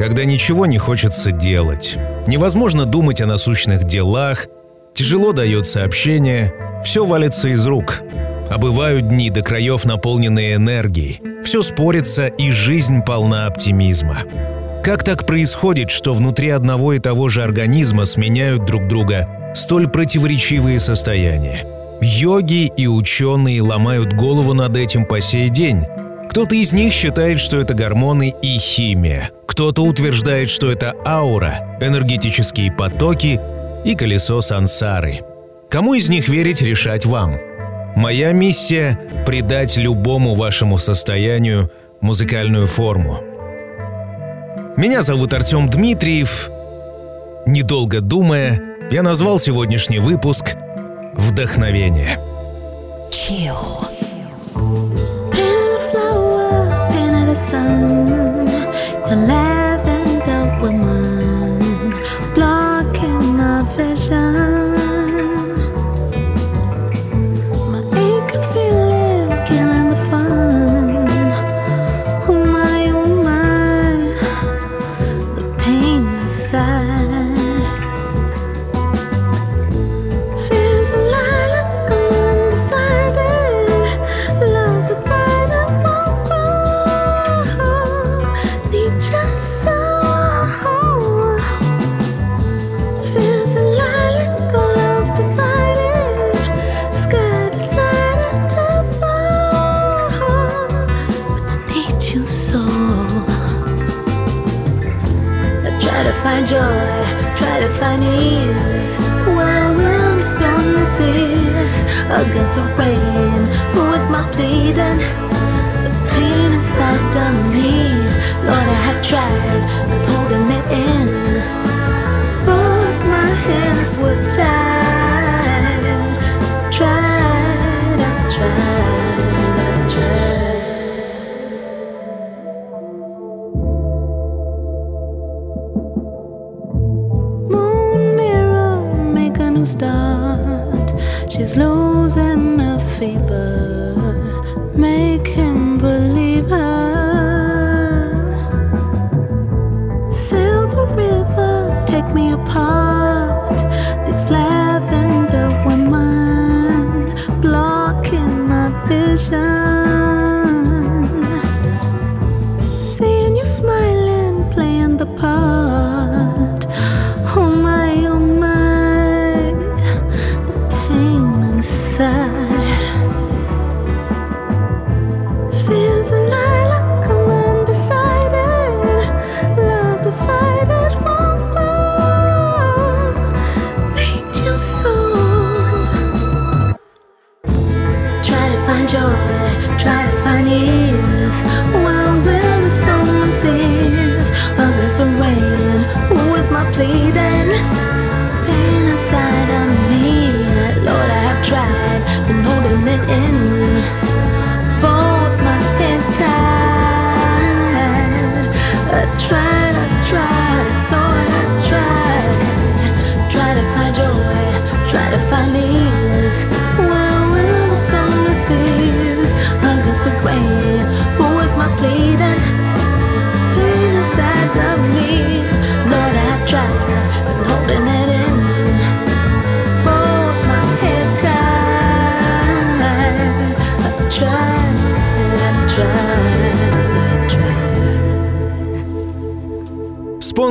Когда ничего не хочется делать. Невозможно думать о насущных делах, тяжело дается общение, все валится из рук. А бывают дни до краев, наполненные энергией. Все спорится, и жизнь полна оптимизма. Как так происходит, что внутри одного и того же организма сменяют друг друга столь противоречивые состояния? Йоги и ученые ломают голову над этим по сей день. Кто-то из них считает, что это гормоны и химия. Кто-то утверждает, что это аура, энергетические потоки и колесо сансары. Кому из них верить, решать вам. Моя миссия — придать любому вашему состоянию музыкальную форму — меня зовут Артем Дмитриев. Недолго думая, я назвал сегодняшний выпуск «Вдохновение». Chill. sun. last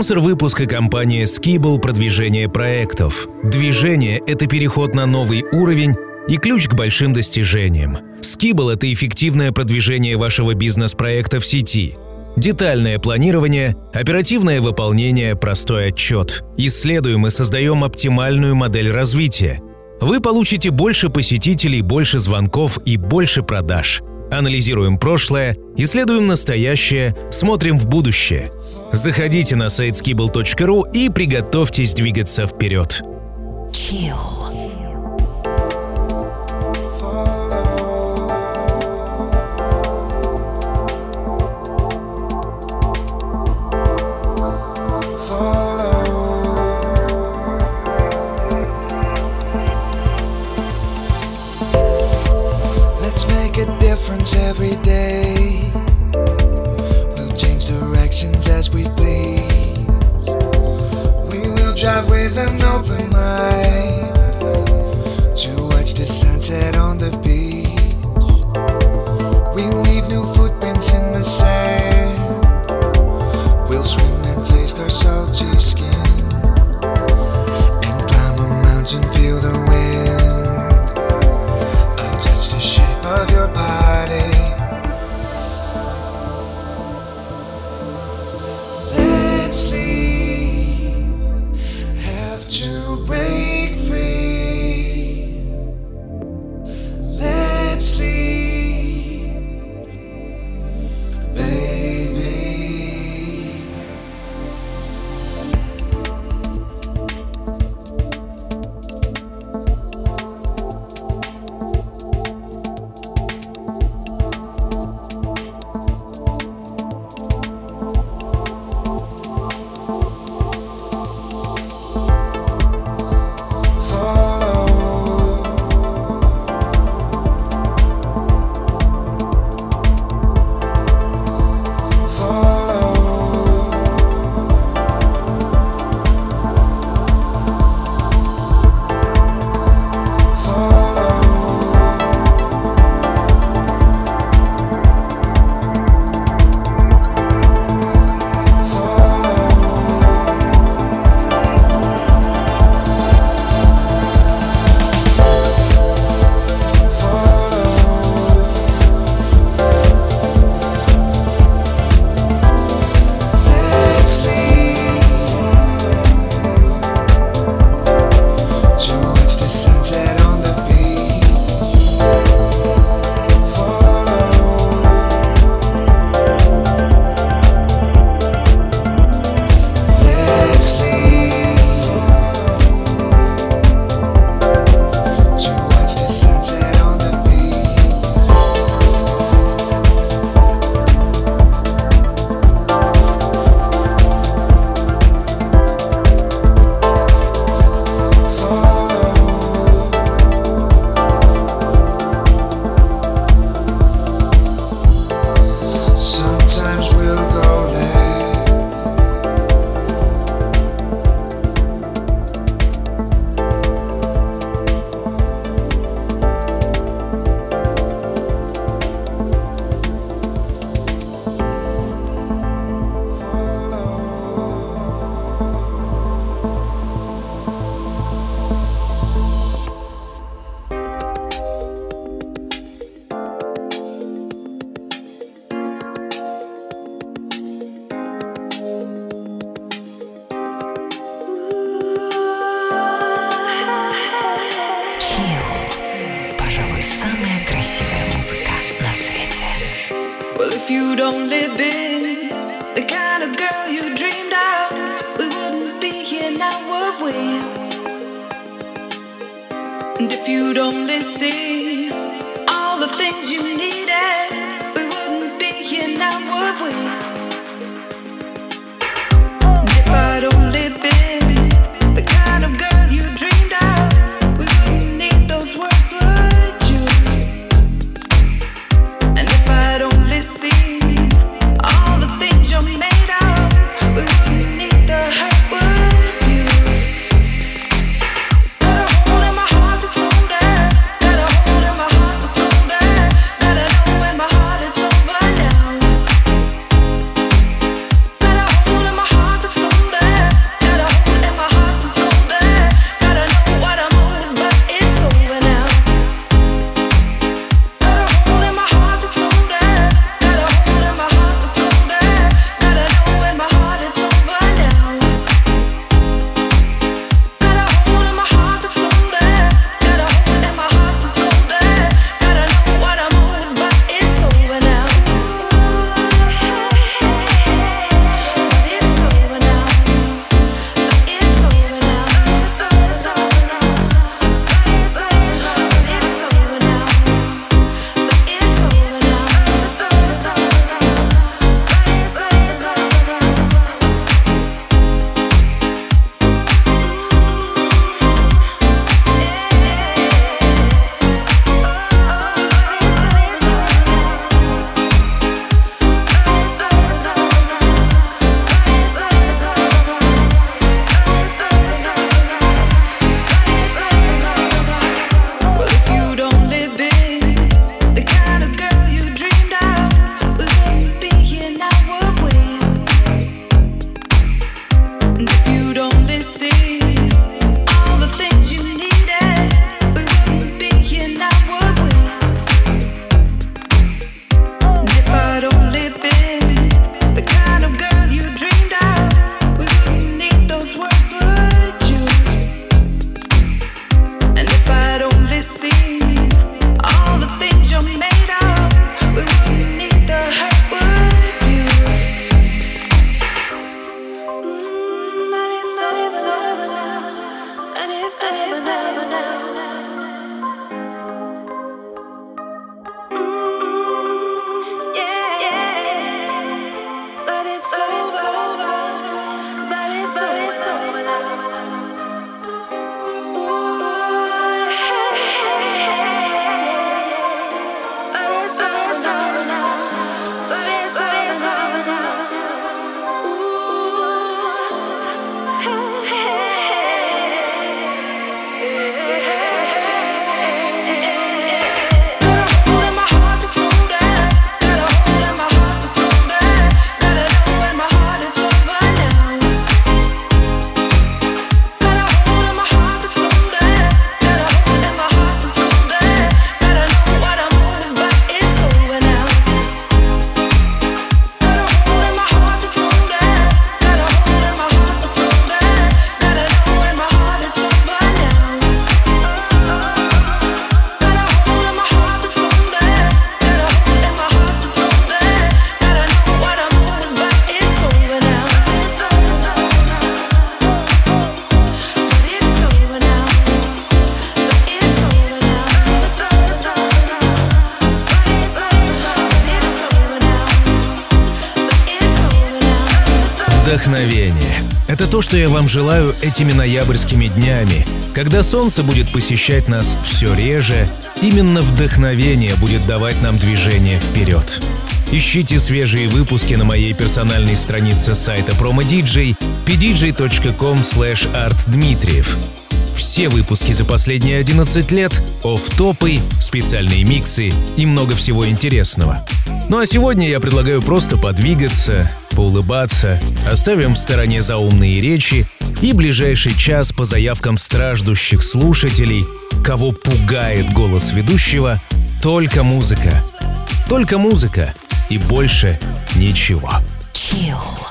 Спонсор выпуска компания Skibble продвижение проектов. Движение — это переход на новый уровень и ключ к большим достижениям. Skibble — это эффективное продвижение вашего бизнес-проекта в сети. Детальное планирование, оперативное выполнение, простой отчет. Исследуем и создаем оптимальную модель развития. Вы получите больше посетителей, больше звонков и больше продаж. Анализируем прошлое, исследуем настоящее, смотрим в будущее – Заходите на сайт skibble.ru и приготовьтесь двигаться вперед. Chill. as we please. We will drive with an open mind to watch the sunset on the beach. We will leave new footprints in the sand. We'll swim and taste our salty skin. то, что я вам желаю этими ноябрьскими днями, когда солнце будет посещать нас все реже, именно вдохновение будет давать нам движение вперед. Ищите свежие выпуски на моей персональной странице сайта PromoDJ pdj.com slash artdmitriev. Все выпуски за последние 11 лет, оф-топы, специальные миксы и много всего интересного. Ну а сегодня я предлагаю просто подвигаться, поулыбаться, оставим в стороне заумные речи и ближайший час по заявкам страждущих слушателей, кого пугает голос ведущего, только музыка. Только музыка и больше ничего. Chill.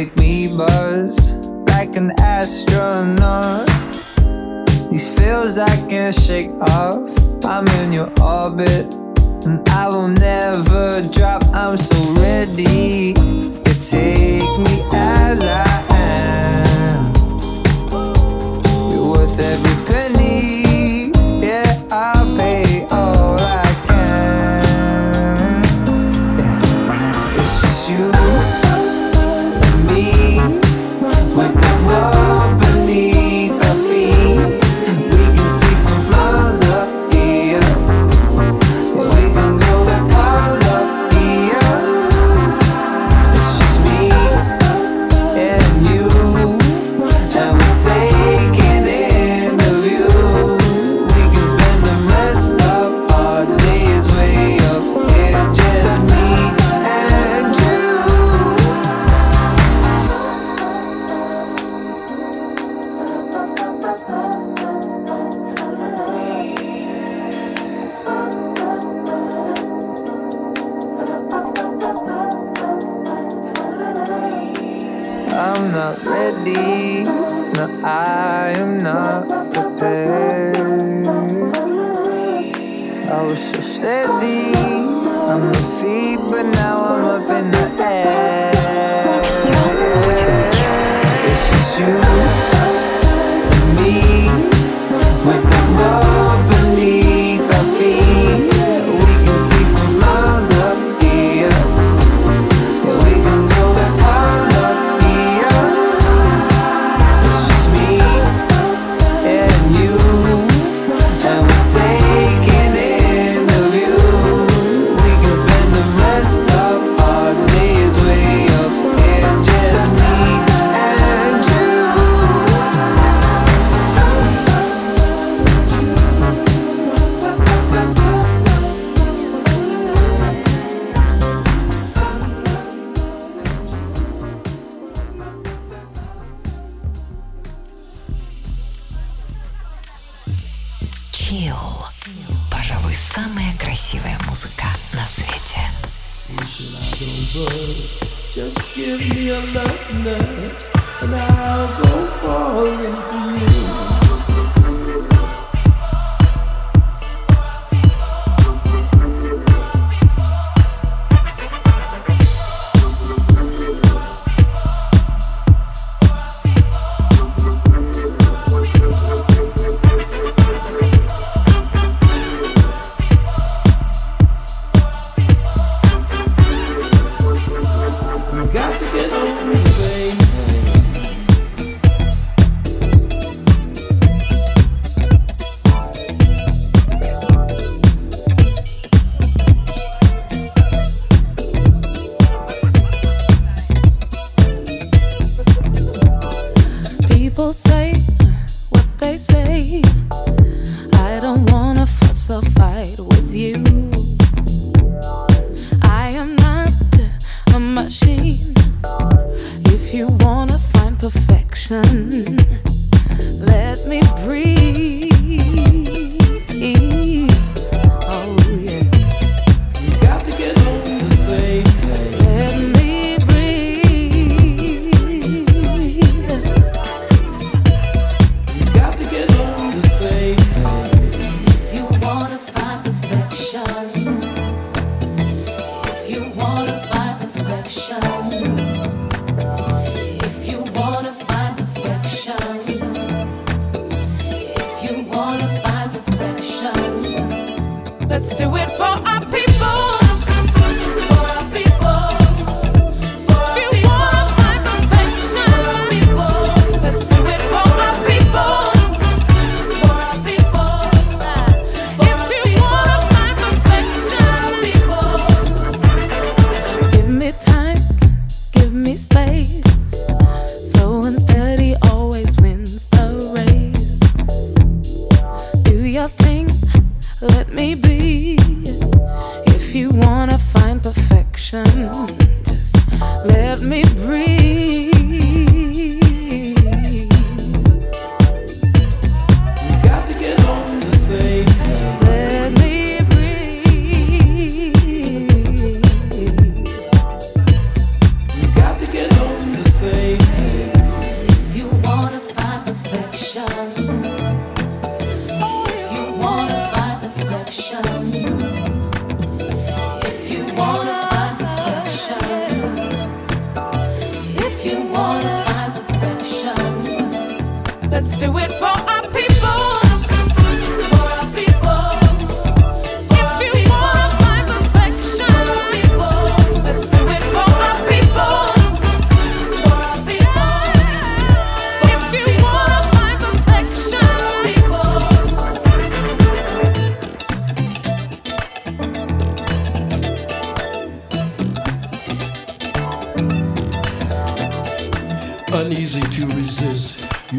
make me buzz like an astronaut. These feels I can't shake off. I'm in your orbit, and I will never drop. I'm so ready. to take me as I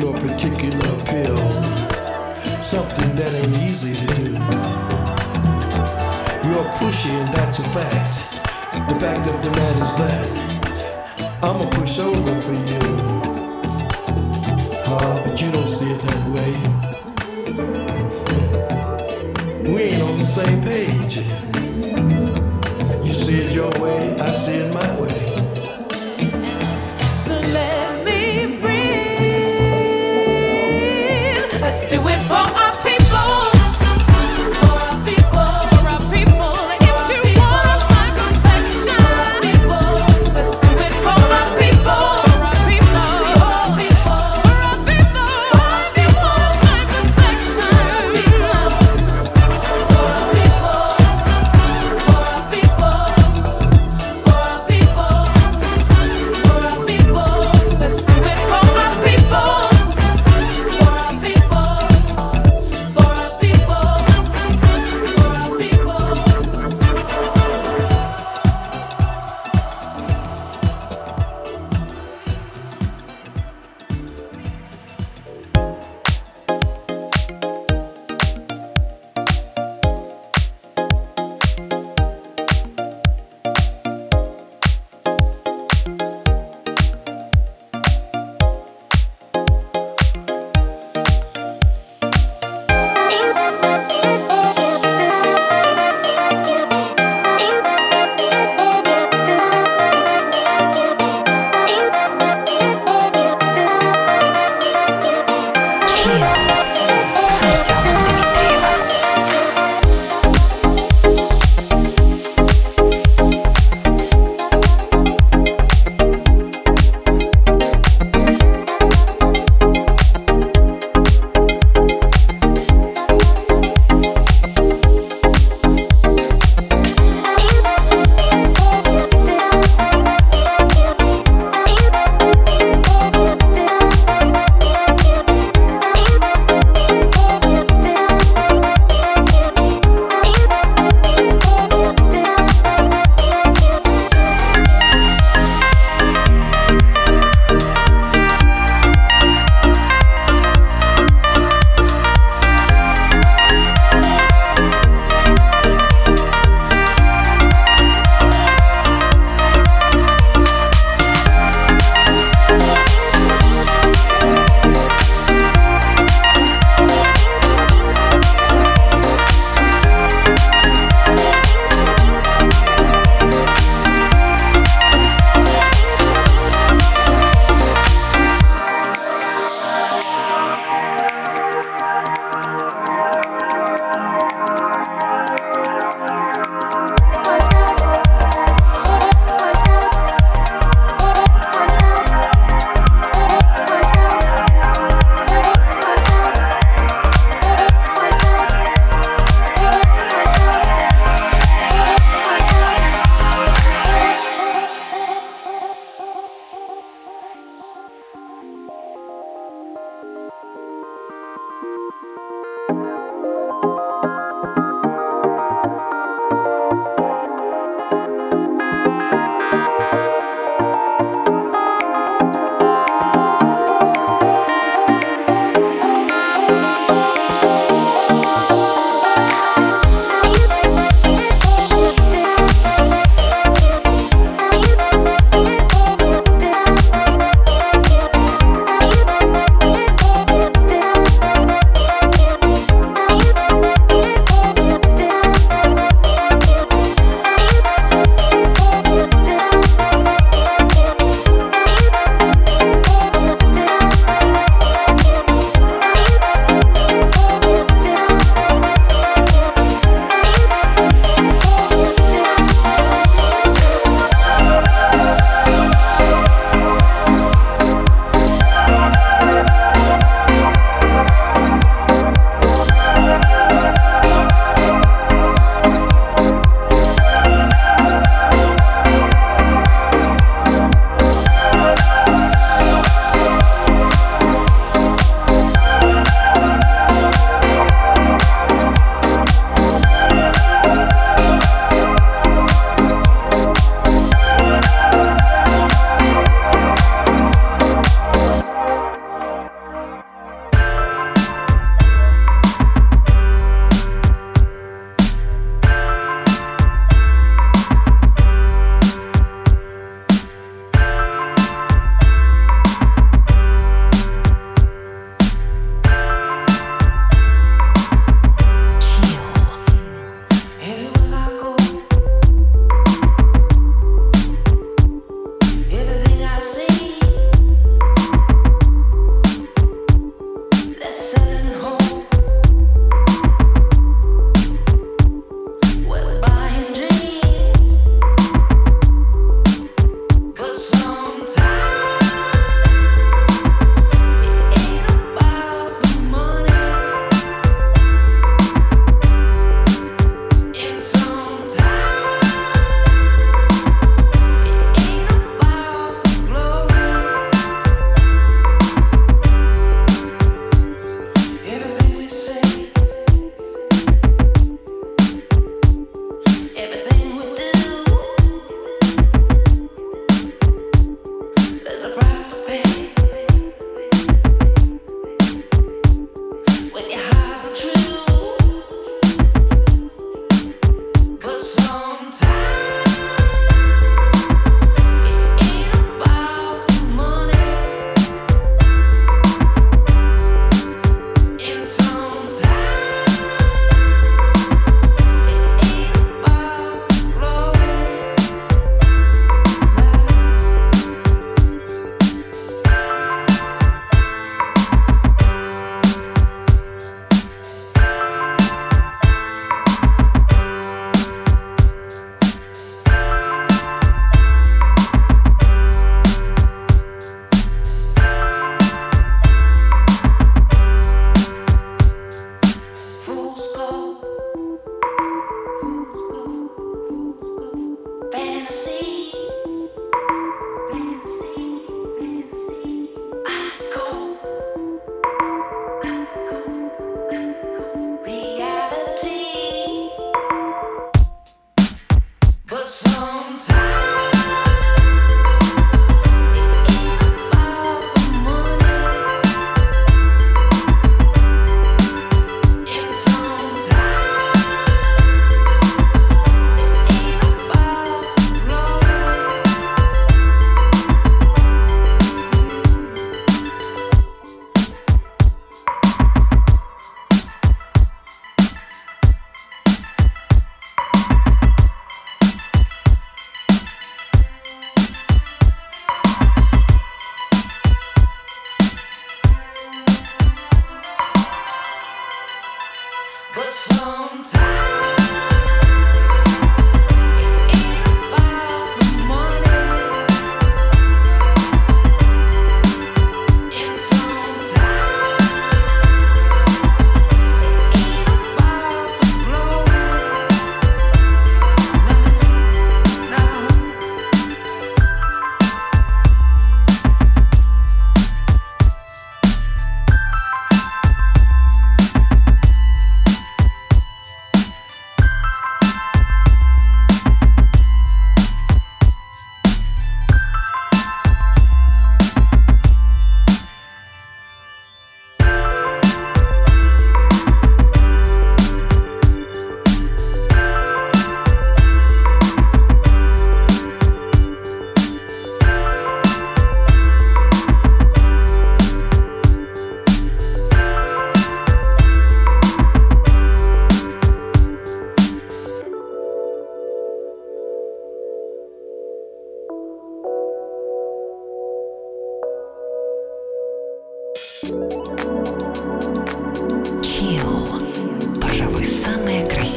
your particular pill. Something that ain't easy to do. You're pushy, and that's a fact. The fact of the matter is that I'm a pushover for you. Uh, but you don't see it that way. We ain't on the same page. You see it your way, I see it my way. Let's do it for us.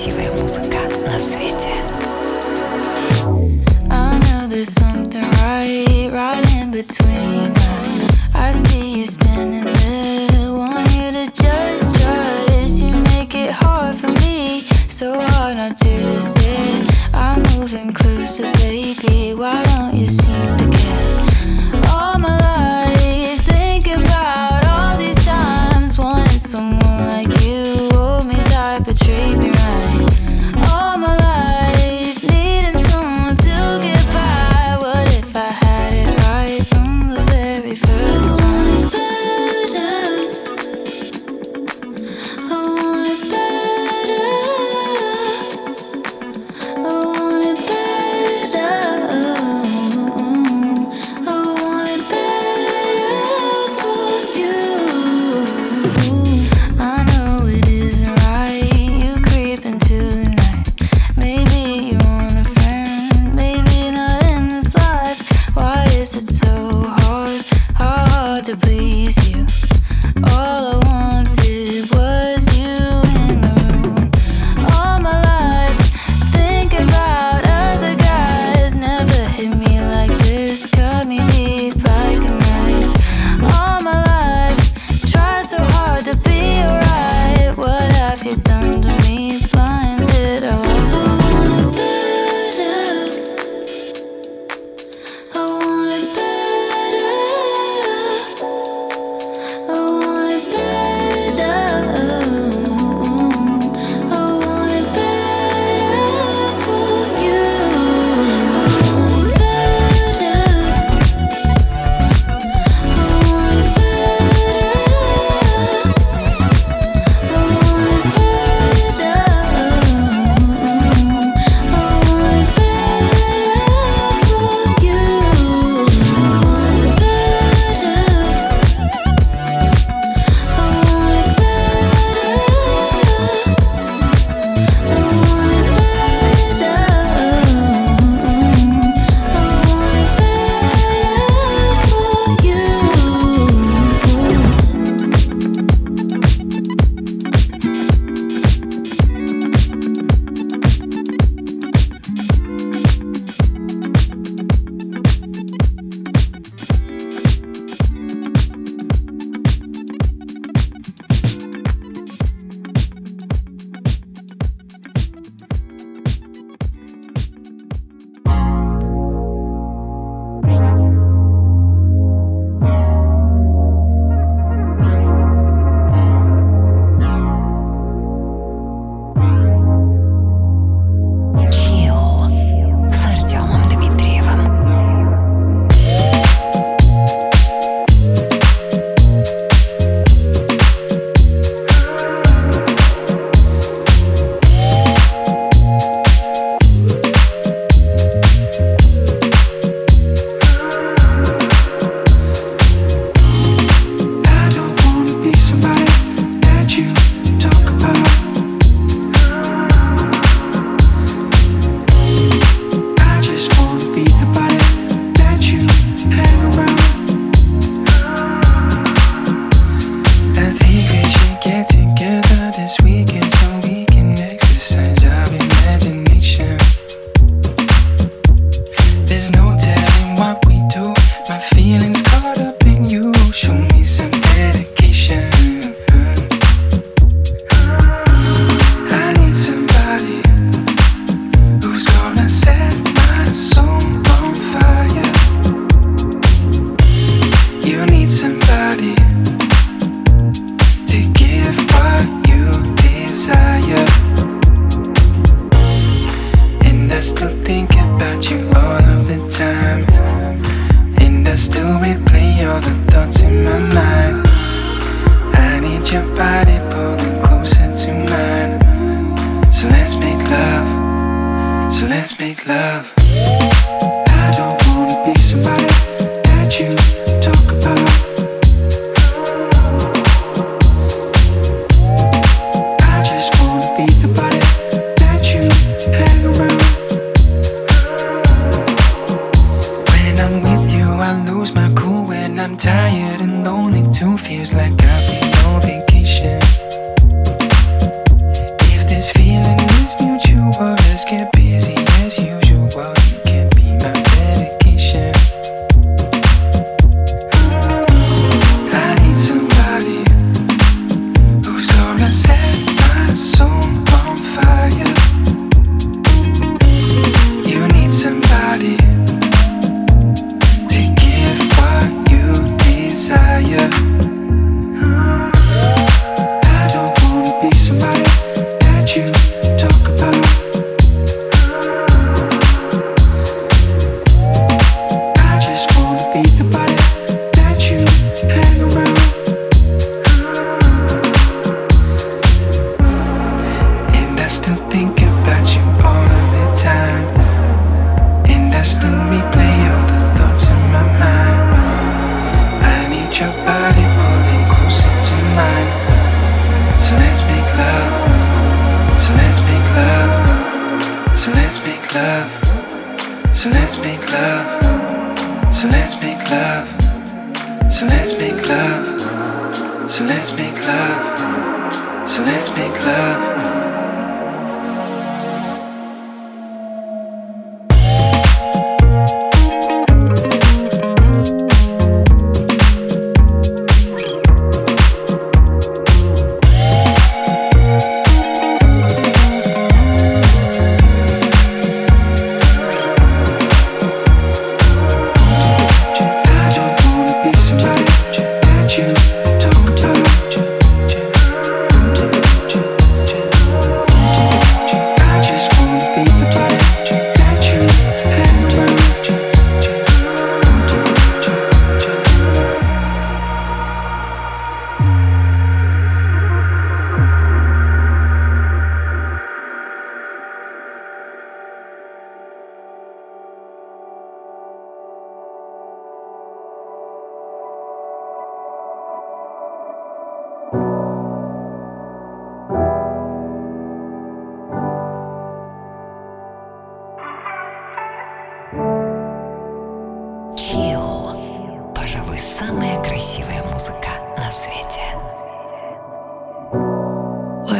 красивая музыка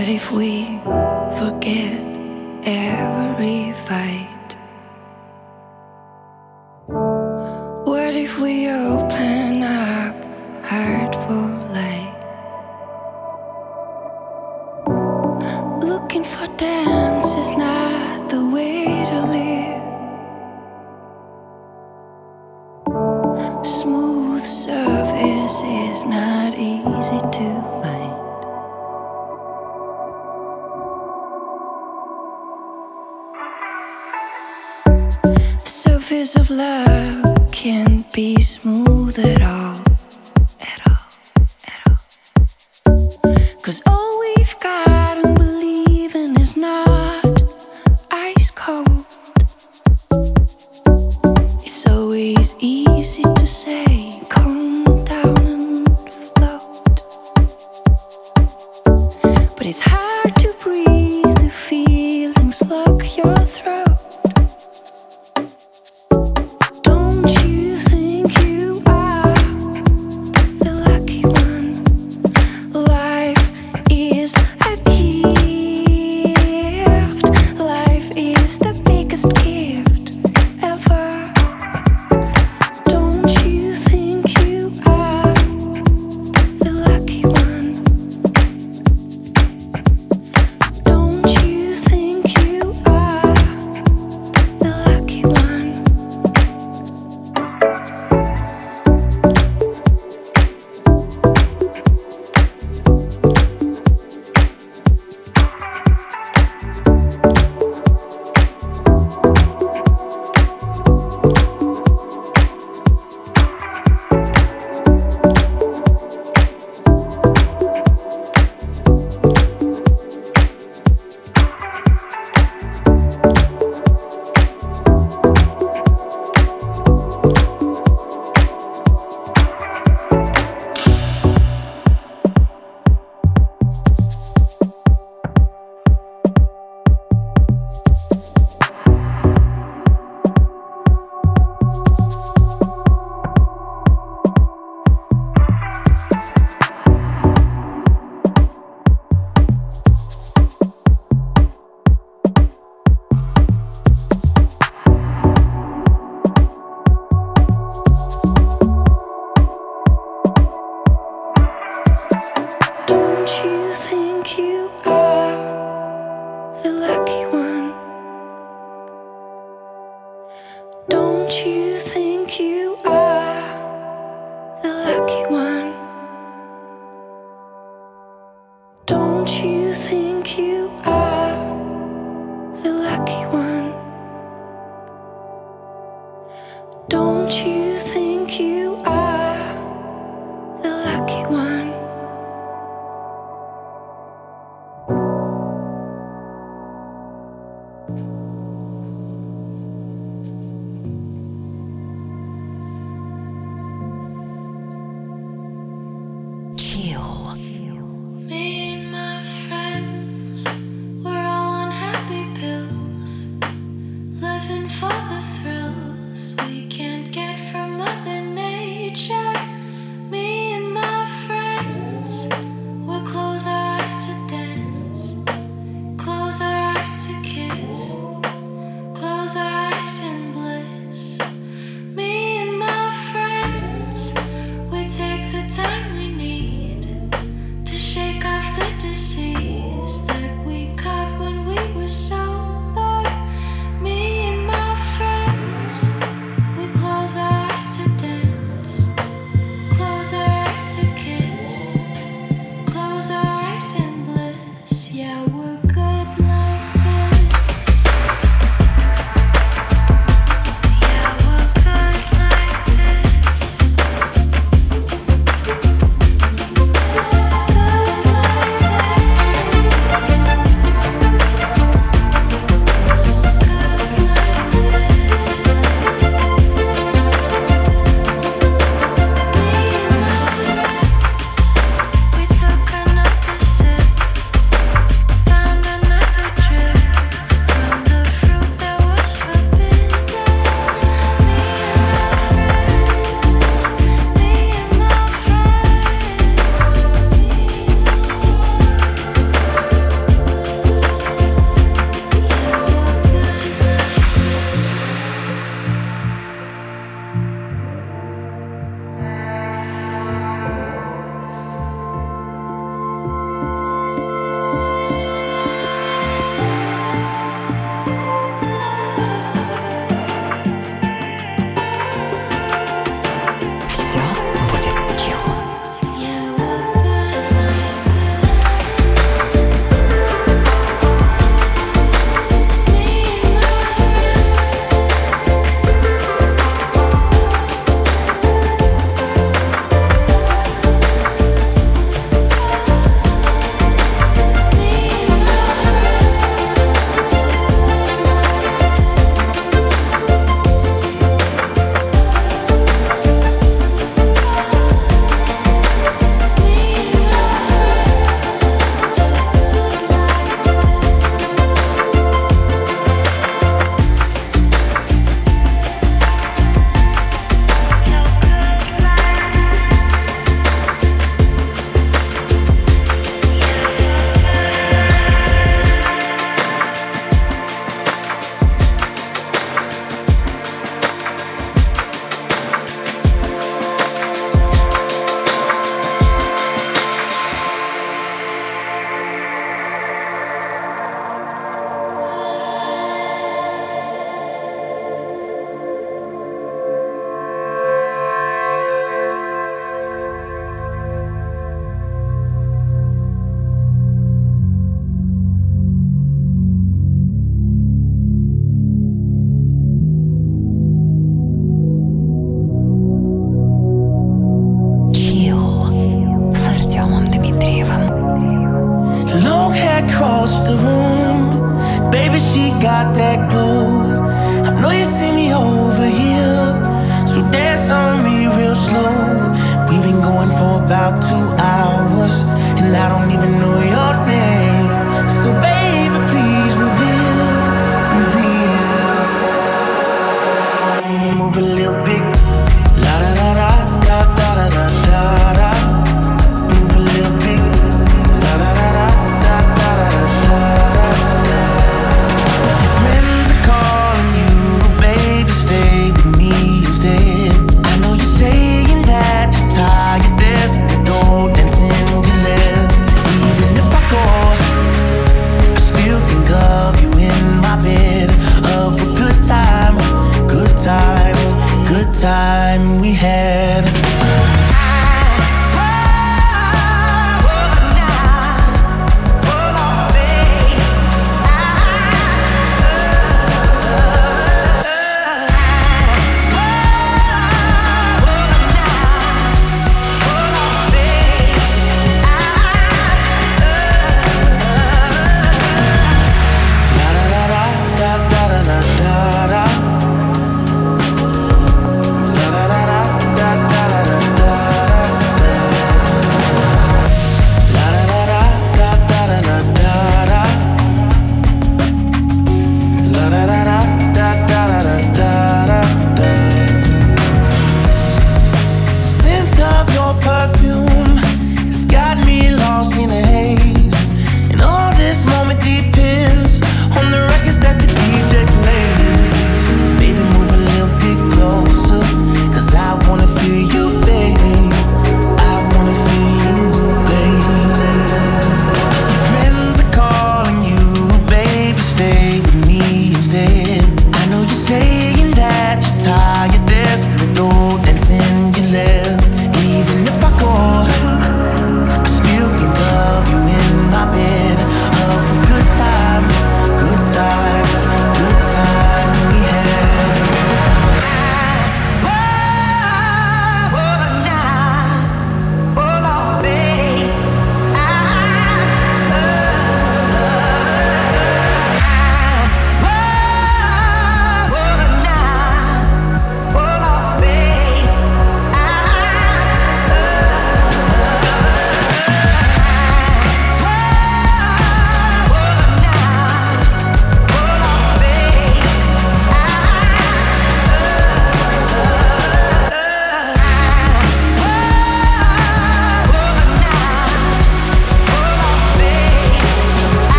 What if we forget every fight?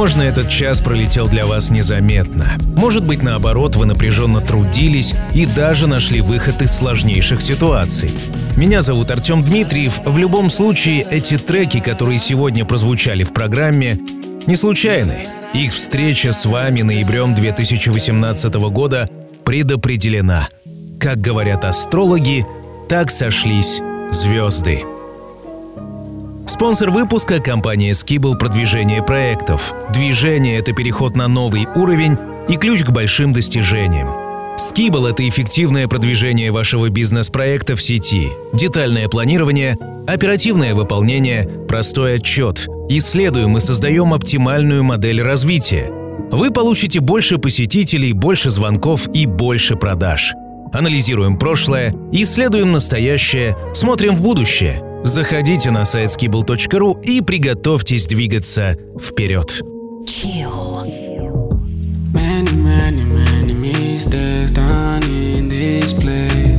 Возможно, этот час пролетел для вас незаметно. Может быть, наоборот, вы напряженно трудились и даже нашли выход из сложнейших ситуаций. Меня зовут Артем Дмитриев. В любом случае, эти треки, которые сегодня прозвучали в программе, не случайны. Их встреча с вами ноябрем 2018 года предопределена. Как говорят астрологи, так сошлись звезды. Спонсор выпуска – компания Skibble продвижение проектов. Движение – это переход на новый уровень и ключ к большим достижениям. Skibble – это эффективное продвижение вашего бизнес-проекта в сети, детальное планирование, оперативное выполнение, простой отчет. Исследуем и создаем оптимальную модель развития. Вы получите больше посетителей, больше звонков и больше продаж. Анализируем прошлое, исследуем настоящее, смотрим в будущее. Заходите на сайт skibble.ru и приготовьтесь двигаться вперед. Many, many, many mistakes done in this place.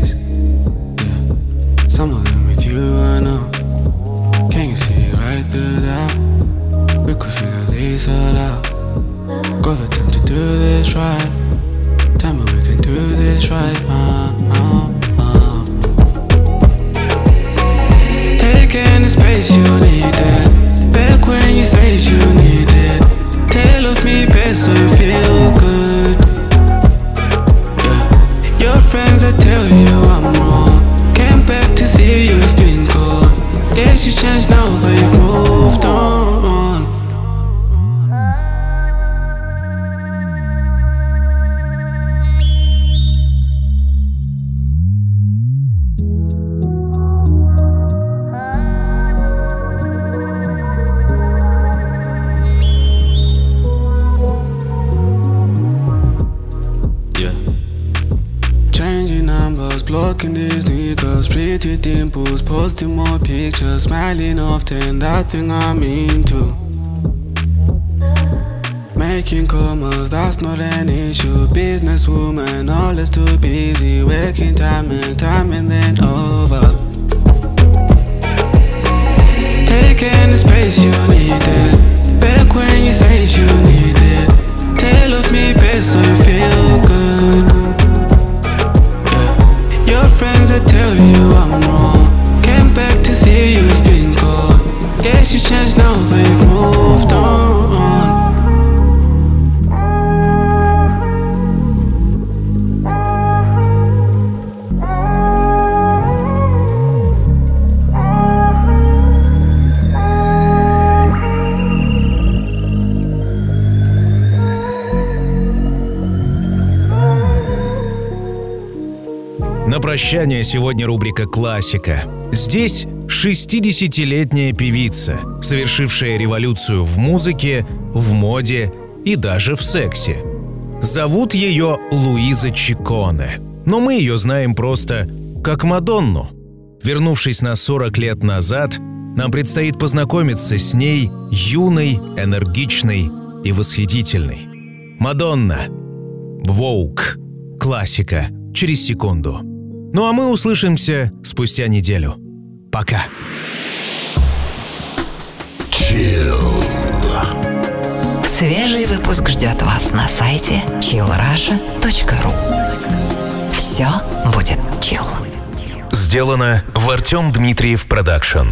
Thing I'm into. Making commas, that's not an issue. Businesswoman, always too busy, working time and На прощание сегодня рубрика «Классика». Здесь 60-летняя певица, совершившая революцию в музыке, в моде и даже в сексе. Зовут ее Луиза Чиконе, но мы ее знаем просто как Мадонну. Вернувшись на 40 лет назад, нам предстоит познакомиться с ней юной, энергичной и восхитительной. Мадонна. Vogue. Классика. Через секунду. Ну а мы услышимся спустя неделю. Пока. Свежий выпуск ждет вас на сайте chillrasha.ru Все будет chill. Сделано в Артем Дмитриев Production.